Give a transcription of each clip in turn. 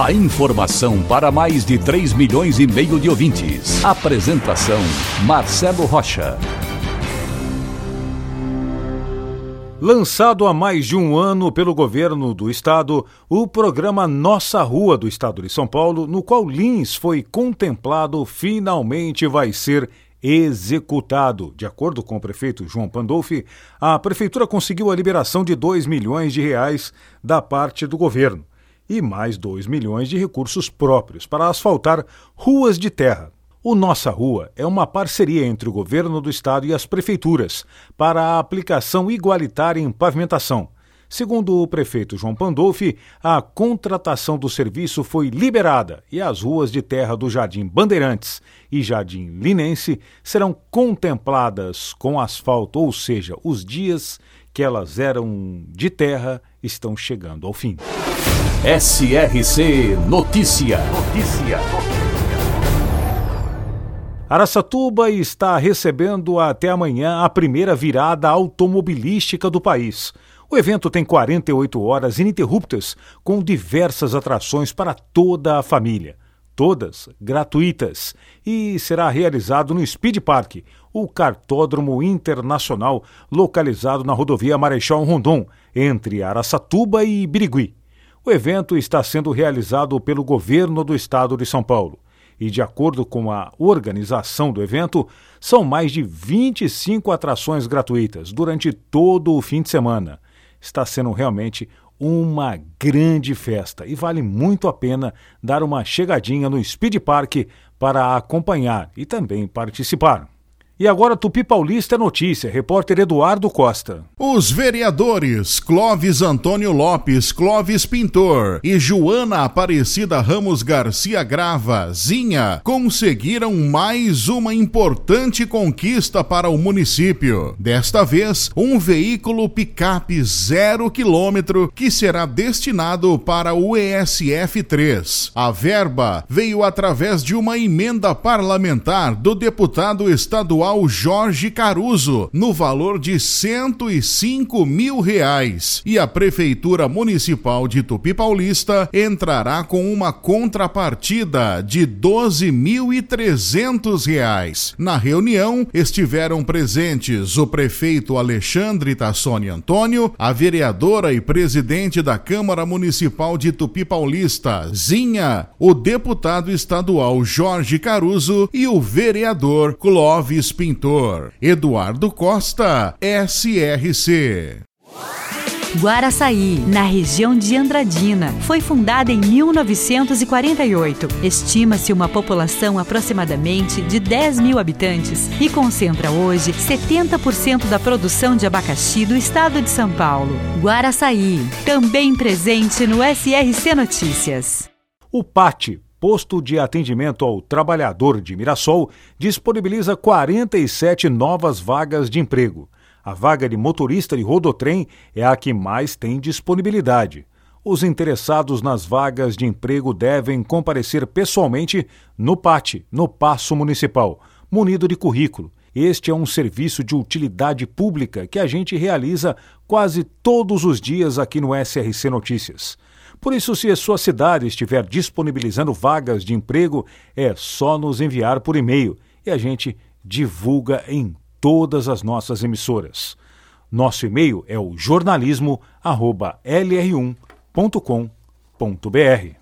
A informação para mais de 3 milhões e meio de ouvintes. Apresentação Marcelo Rocha. Lançado há mais de um ano pelo governo do estado, o programa Nossa Rua do estado de São Paulo, no qual Lins foi contemplado, finalmente vai ser executado. De acordo com o prefeito João Pandolfi, a prefeitura conseguiu a liberação de 2 milhões de reais da parte do governo e mais 2 milhões de recursos próprios para asfaltar ruas de terra. O Nossa Rua é uma parceria entre o governo do estado e as prefeituras para a aplicação igualitária em pavimentação Segundo o prefeito João Pandolfi, a contratação do serviço foi liberada e as ruas de terra do Jardim Bandeirantes e Jardim Linense serão contempladas com asfalto, ou seja, os dias que elas eram de terra estão chegando ao fim. SRC Notícia. Notícia. Araçatuba está recebendo até amanhã a primeira virada automobilística do país. O evento tem 48 horas ininterruptas, com diversas atrações para toda a família, todas gratuitas, e será realizado no Speed Park, o cartódromo internacional localizado na rodovia Marechal Rondon, entre Araçatuba e Birigui. O evento está sendo realizado pelo governo do estado de São Paulo. E, de acordo com a organização do evento, são mais de 25 atrações gratuitas durante todo o fim de semana está sendo realmente uma grande festa e vale muito a pena dar uma chegadinha no Speed Park para acompanhar e também participar. E agora Tupi Paulista notícia, repórter Eduardo Costa. Os vereadores Clóvis Antônio Lopes, Clóvis Pintor e Joana Aparecida Ramos Garcia Grava, Zinha, conseguiram mais uma importante conquista para o município. Desta vez, um veículo picape zero quilômetro que será destinado para o ESF 3. A verba veio através de uma emenda parlamentar do deputado estadual ao Jorge Caruso, no valor de 105 mil reais. E a Prefeitura Municipal de Tupi Paulista entrará com uma contrapartida de 12.300 reais. Na reunião estiveram presentes o prefeito Alexandre Tassoni Antônio, a vereadora e presidente da Câmara Municipal de Tupi Paulista, Zinha, o deputado estadual Jorge Caruso e o vereador Clóvis pintor Eduardo Costa, SRC. Guaraçaí, na região de Andradina, foi fundada em 1948. Estima-se uma população aproximadamente de 10 mil habitantes e concentra hoje 70% da produção de abacaxi do estado de São Paulo. Guaraçaí, também presente no SRC Notícias. O PAT Posto de Atendimento ao Trabalhador de Mirassol disponibiliza 47 novas vagas de emprego. A vaga de motorista de rodotrem é a que mais tem disponibilidade. Os interessados nas vagas de emprego devem comparecer pessoalmente no PAT, no Passo Municipal, munido de currículo. Este é um serviço de utilidade pública que a gente realiza quase todos os dias aqui no SRC Notícias. Por isso, se a sua cidade estiver disponibilizando vagas de emprego, é só nos enviar por e-mail e a gente divulga em todas as nossas emissoras. Nosso e-mail é o jornalismo@lr1.com.br.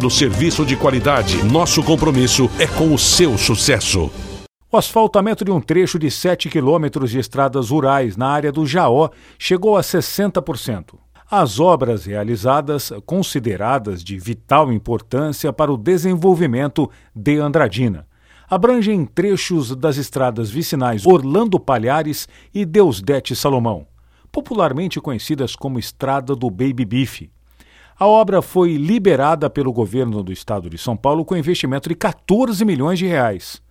oferecendo serviço de qualidade. Nosso compromisso é com o seu sucesso. O asfaltamento de um trecho de 7 quilômetros de estradas rurais na área do Jaó chegou a 60%. As obras realizadas, consideradas de vital importância para o desenvolvimento de Andradina, abrangem trechos das estradas vicinais Orlando Palhares e Deusdete Salomão, popularmente conhecidas como Estrada do Baby Beef. A obra foi liberada pelo governo do estado de São Paulo com investimento de 14 milhões de reais.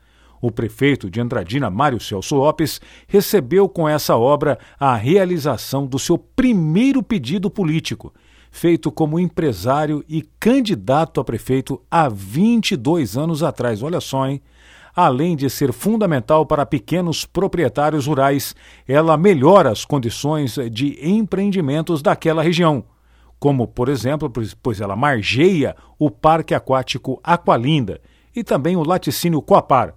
O prefeito de Andradina, Mário Celso Lopes, recebeu com essa obra a realização do seu primeiro pedido político, feito como empresário e candidato a prefeito há 22 anos atrás. Olha só, hein? Além de ser fundamental para pequenos proprietários rurais, ela melhora as condições de empreendimentos daquela região, como, por exemplo, pois ela margeia o Parque Aquático Aqualinda e também o laticínio Coapar,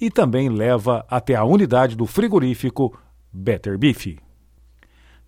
e também leva até a unidade do frigorífico Better Beef.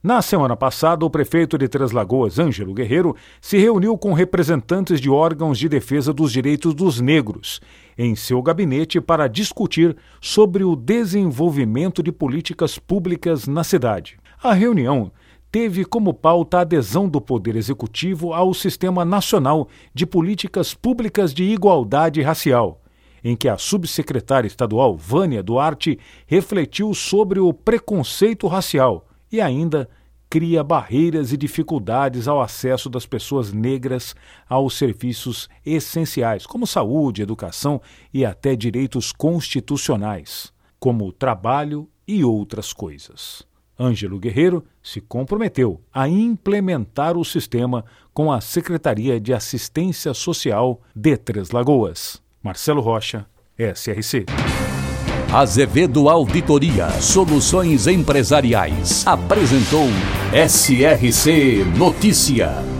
Na semana passada, o prefeito de Três Lagoas, Ângelo Guerreiro, se reuniu com representantes de órgãos de defesa dos direitos dos negros em seu gabinete para discutir sobre o desenvolvimento de políticas públicas na cidade. A reunião teve como pauta a adesão do Poder Executivo ao Sistema Nacional de Políticas Públicas de Igualdade Racial em que a subsecretária estadual Vânia Duarte refletiu sobre o preconceito racial e ainda cria barreiras e dificuldades ao acesso das pessoas negras aos serviços essenciais, como saúde, educação e até direitos constitucionais, como trabalho e outras coisas. Ângelo Guerreiro se comprometeu a implementar o sistema com a Secretaria de Assistência Social de Três Lagoas. Marcelo Rocha, SRC. Azevedo Auditoria Soluções Empresariais apresentou SRC Notícia.